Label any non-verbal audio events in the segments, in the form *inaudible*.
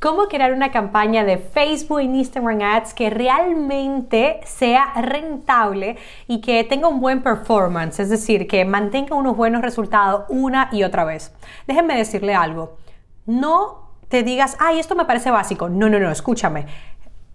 Cómo crear una campaña de Facebook e Instagram Ads que realmente sea rentable y que tenga un buen performance, es decir, que mantenga unos buenos resultados una y otra vez. Déjenme decirle algo. No te digas, ay, esto me parece básico. No, no, no, escúchame.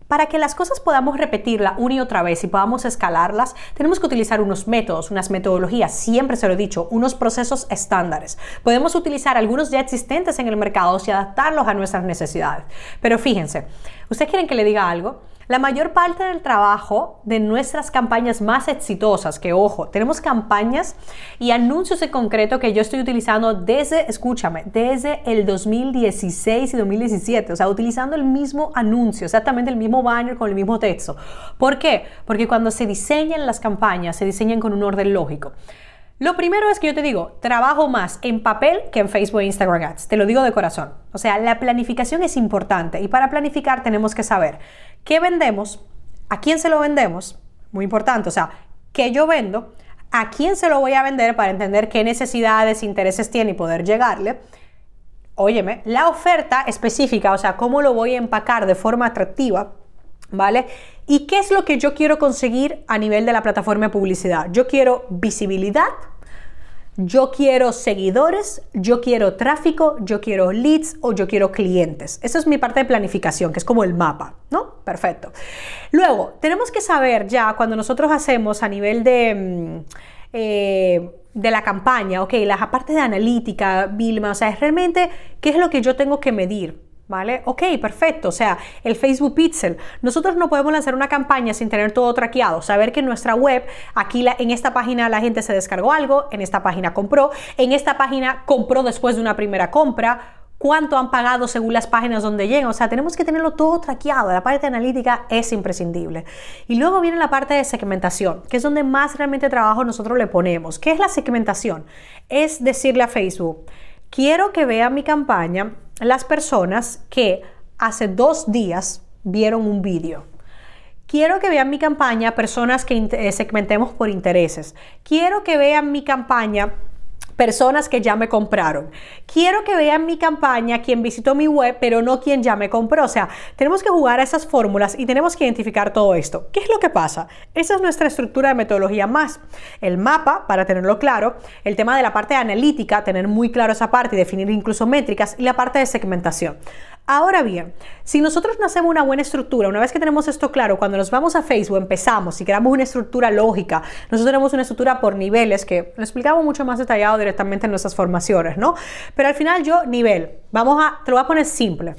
Para que las cosas podamos repetirla una y otra vez y podamos escalarlas, tenemos que utilizar unos métodos, unas metodologías, siempre se lo he dicho, unos procesos estándares. Podemos utilizar algunos ya existentes en el mercado y adaptarlos a nuestras necesidades. Pero fíjense, ¿ustedes quieren que le diga algo? La mayor parte del trabajo de nuestras campañas más exitosas, que ojo, tenemos campañas y anuncios en concreto que yo estoy utilizando desde, escúchame, desde el 2016 y 2017, o sea, utilizando el mismo anuncio, exactamente el mismo banner con el mismo texto. ¿Por qué? Porque cuando se diseñan las campañas, se diseñan con un orden lógico. Lo primero es que yo te digo, trabajo más en papel que en Facebook e Instagram Ads. Te lo digo de corazón. O sea, la planificación es importante y para planificar tenemos que saber qué vendemos, a quién se lo vendemos, muy importante, o sea, qué yo vendo, a quién se lo voy a vender para entender qué necesidades, intereses tiene y poder llegarle. Óyeme, la oferta específica, o sea, cómo lo voy a empacar de forma atractiva, ¿vale? ¿Y qué es lo que yo quiero conseguir a nivel de la plataforma de publicidad? Yo quiero visibilidad, yo quiero seguidores, yo quiero tráfico, yo quiero leads o yo quiero clientes. Esa es mi parte de planificación, que es como el mapa, ¿no? Perfecto. Luego, tenemos que saber ya cuando nosotros hacemos a nivel de... Mm, eh, de la campaña, ok, la parte de analítica, Vilma, o sea, es realmente qué es lo que yo tengo que medir, ¿Vale? Ok, perfecto. O sea, el Facebook Pixel. Nosotros no podemos lanzar una campaña sin tener todo traqueado. Saber que en nuestra web, aquí en esta página la gente se descargó algo, en esta página compró, en esta página compró después de una primera compra, cuánto han pagado según las páginas donde llegan. O sea, tenemos que tenerlo todo traqueado. La parte analítica es imprescindible. Y luego viene la parte de segmentación, que es donde más realmente trabajo nosotros le ponemos. ¿Qué es la segmentación? Es decirle a Facebook, quiero que vea mi campaña las personas que hace dos días vieron un vídeo. Quiero que vean mi campaña personas que eh, segmentemos por intereses. Quiero que vean mi campaña personas que ya me compraron. Quiero que vean mi campaña quien visitó mi web, pero no quien ya me compró. O sea, tenemos que jugar a esas fórmulas y tenemos que identificar todo esto. ¿Qué es lo que pasa? Esa es nuestra estructura de metodología más. El mapa, para tenerlo claro, el tema de la parte analítica, tener muy claro esa parte y definir incluso métricas, y la parte de segmentación. Ahora bien, si nosotros no hacemos una buena estructura, una vez que tenemos esto claro, cuando nos vamos a Facebook empezamos y creamos una estructura lógica, nosotros tenemos una estructura por niveles que lo explicamos mucho más detallado directamente en nuestras formaciones, ¿no? Pero al final yo, nivel, vamos a, te lo voy a poner simple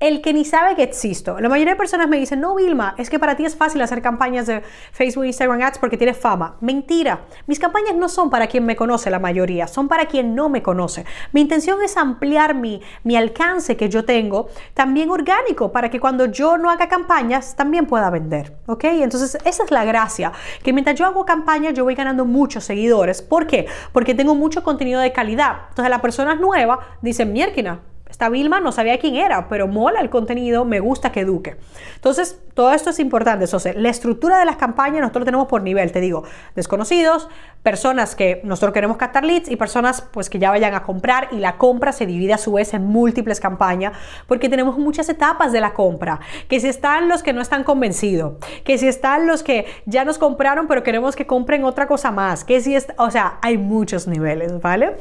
el que ni sabe que existo. La mayoría de personas me dicen, no, Vilma, es que para ti es fácil hacer campañas de Facebook, Instagram Ads porque tienes fama. Mentira. Mis campañas no son para quien me conoce, la mayoría, son para quien no me conoce. Mi intención es ampliar mi, mi alcance que yo tengo, también orgánico, para que cuando yo no haga campañas, también pueda vender. ¿Ok? Entonces, esa es la gracia, que mientras yo hago campañas, yo voy ganando muchos seguidores. ¿Por qué? Porque tengo mucho contenido de calidad. Entonces, las personas nuevas dicen, mierquina, esta Vilma no sabía quién era, pero mola el contenido, me gusta que eduque. Entonces, todo esto es importante. La estructura de las campañas nosotros tenemos por nivel, te digo, desconocidos, personas que nosotros queremos captar leads y personas pues que ya vayan a comprar y la compra se divide a su vez en múltiples campañas porque tenemos muchas etapas de la compra, que si están los que no están convencidos, que si están los que ya nos compraron pero queremos que compren otra cosa más, que si es, o sea, hay muchos niveles, ¿vale?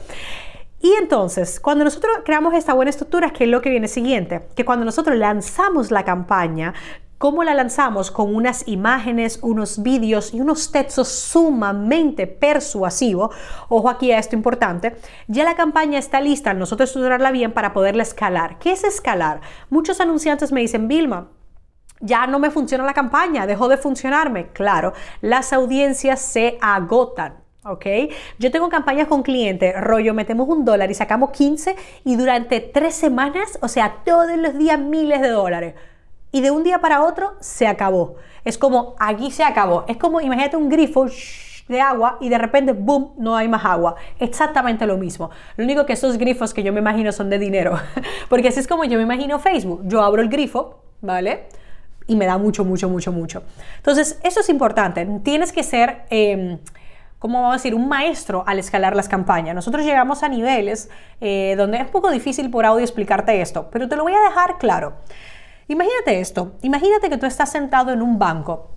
Y entonces, cuando nosotros creamos esta buena estructura, ¿qué es lo que viene siguiente? Que cuando nosotros lanzamos la campaña, ¿Cómo la lanzamos? Con unas imágenes, unos vídeos y unos textos sumamente persuasivos. Ojo aquí a esto importante. Ya la campaña está lista, nosotros estudiarla bien para poderla escalar. ¿Qué es escalar? Muchos anunciantes me dicen, Vilma, ya no me funciona la campaña, dejó de funcionarme. Claro, las audiencias se agotan. ¿Ok? Yo tengo campañas con clientes, rollo, metemos un dólar y sacamos 15 y durante tres semanas, o sea, todos los días miles de dólares. Y de un día para otro se acabó. Es como, aquí se acabó. Es como, imagínate un grifo de agua y de repente, ¡boom!, no hay más agua. Exactamente lo mismo. Lo único que esos grifos que yo me imagino son de dinero, *laughs* porque así es como yo me imagino Facebook. Yo abro el grifo, ¿vale? Y me da mucho, mucho, mucho, mucho. Entonces, eso es importante. Tienes que ser... Eh, ¿cómo vamos a decir? Un maestro al escalar las campañas. Nosotros llegamos a niveles eh, donde es un poco difícil por audio explicarte esto, pero te lo voy a dejar claro. Imagínate esto, imagínate que tú estás sentado en un banco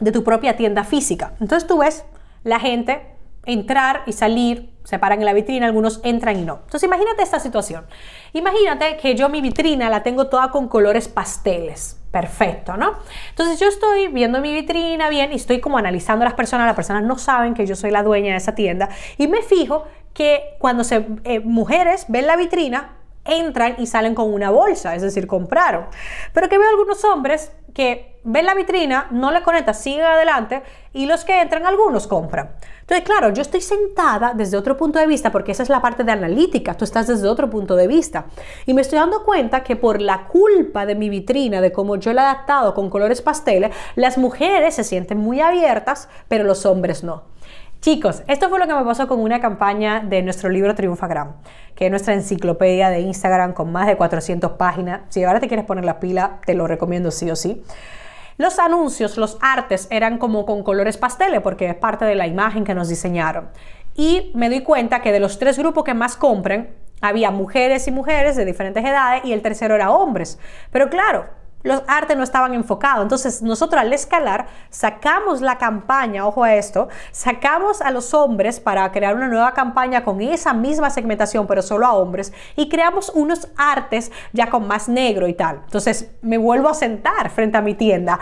de tu propia tienda física. Entonces tú ves la gente entrar y salir, se paran en la vitrina, algunos entran y no. Entonces imagínate esta situación. Imagínate que yo mi vitrina la tengo toda con colores pasteles. Perfecto, ¿no? Entonces yo estoy viendo mi vitrina bien y estoy como analizando a las personas, las personas no saben que yo soy la dueña de esa tienda y me fijo que cuando se, eh, mujeres ven la vitrina, entran y salen con una bolsa, es decir, compraron. Pero que veo algunos hombres que ven la vitrina, no le conectan, siguen adelante y los que entran, algunos compran. Entonces, claro, yo estoy sentada desde otro punto de vista, porque esa es la parte de analítica, tú estás desde otro punto de vista. Y me estoy dando cuenta que por la culpa de mi vitrina, de cómo yo la he adaptado con colores pasteles, las mujeres se sienten muy abiertas, pero los hombres no. Chicos, esto fue lo que me pasó con una campaña de nuestro libro Triunfagram, que es nuestra enciclopedia de Instagram con más de 400 páginas. Si ahora te quieres poner la pila, te lo recomiendo sí o sí. Los anuncios, los artes eran como con colores pasteles porque es parte de la imagen que nos diseñaron. Y me doy cuenta que de los tres grupos que más compren, había mujeres y mujeres de diferentes edades y el tercero era hombres. Pero claro, los artes no estaban enfocados. Entonces, nosotros al escalar sacamos la campaña, ojo a esto, sacamos a los hombres para crear una nueva campaña con esa misma segmentación, pero solo a hombres, y creamos unos artes ya con más negro y tal. Entonces, me vuelvo a sentar frente a mi tienda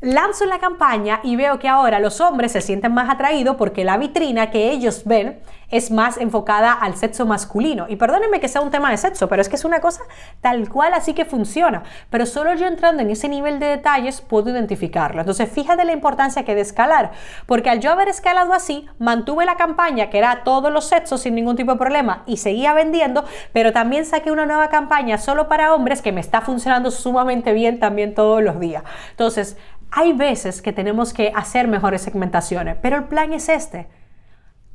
lanzo la campaña y veo que ahora los hombres se sienten más atraídos porque la vitrina que ellos ven es más enfocada al sexo masculino. Y perdónenme que sea un tema de sexo, pero es que es una cosa tal cual así que funciona. Pero solo yo entrando en ese nivel de detalles puedo identificarlo. Entonces fíjate la importancia que de escalar, porque al yo haber escalado así, mantuve la campaña que era todos los sexos sin ningún tipo de problema y seguía vendiendo, pero también saqué una nueva campaña solo para hombres que me está funcionando sumamente bien también todos los días. Entonces, hay veces que tenemos que hacer mejores segmentaciones, pero el plan es este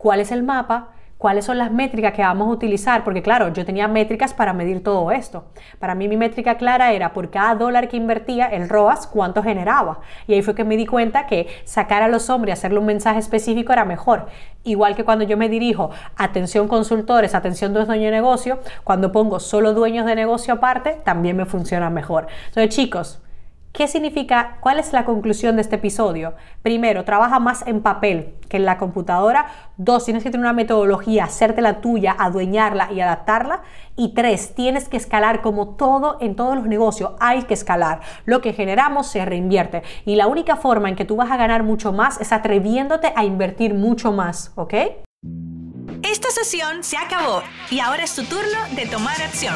cuál es el mapa, cuáles son las métricas que vamos a utilizar, porque claro, yo tenía métricas para medir todo esto. Para mí mi métrica clara era por cada dólar que invertía, el ROAS, cuánto generaba. Y ahí fue que me di cuenta que sacar a los hombres y hacerle un mensaje específico era mejor. Igual que cuando yo me dirijo, atención consultores, atención dueños de negocio, cuando pongo solo dueños de negocio aparte, también me funciona mejor. Entonces chicos, ¿Qué significa? ¿Cuál es la conclusión de este episodio? Primero, trabaja más en papel que en la computadora. Dos, tienes que tener una metodología, hacerte la tuya, adueñarla y adaptarla. Y tres, tienes que escalar como todo en todos los negocios. Hay que escalar. Lo que generamos se reinvierte. Y la única forma en que tú vas a ganar mucho más es atreviéndote a invertir mucho más, ¿ok? Esta sesión se acabó y ahora es tu turno de tomar acción.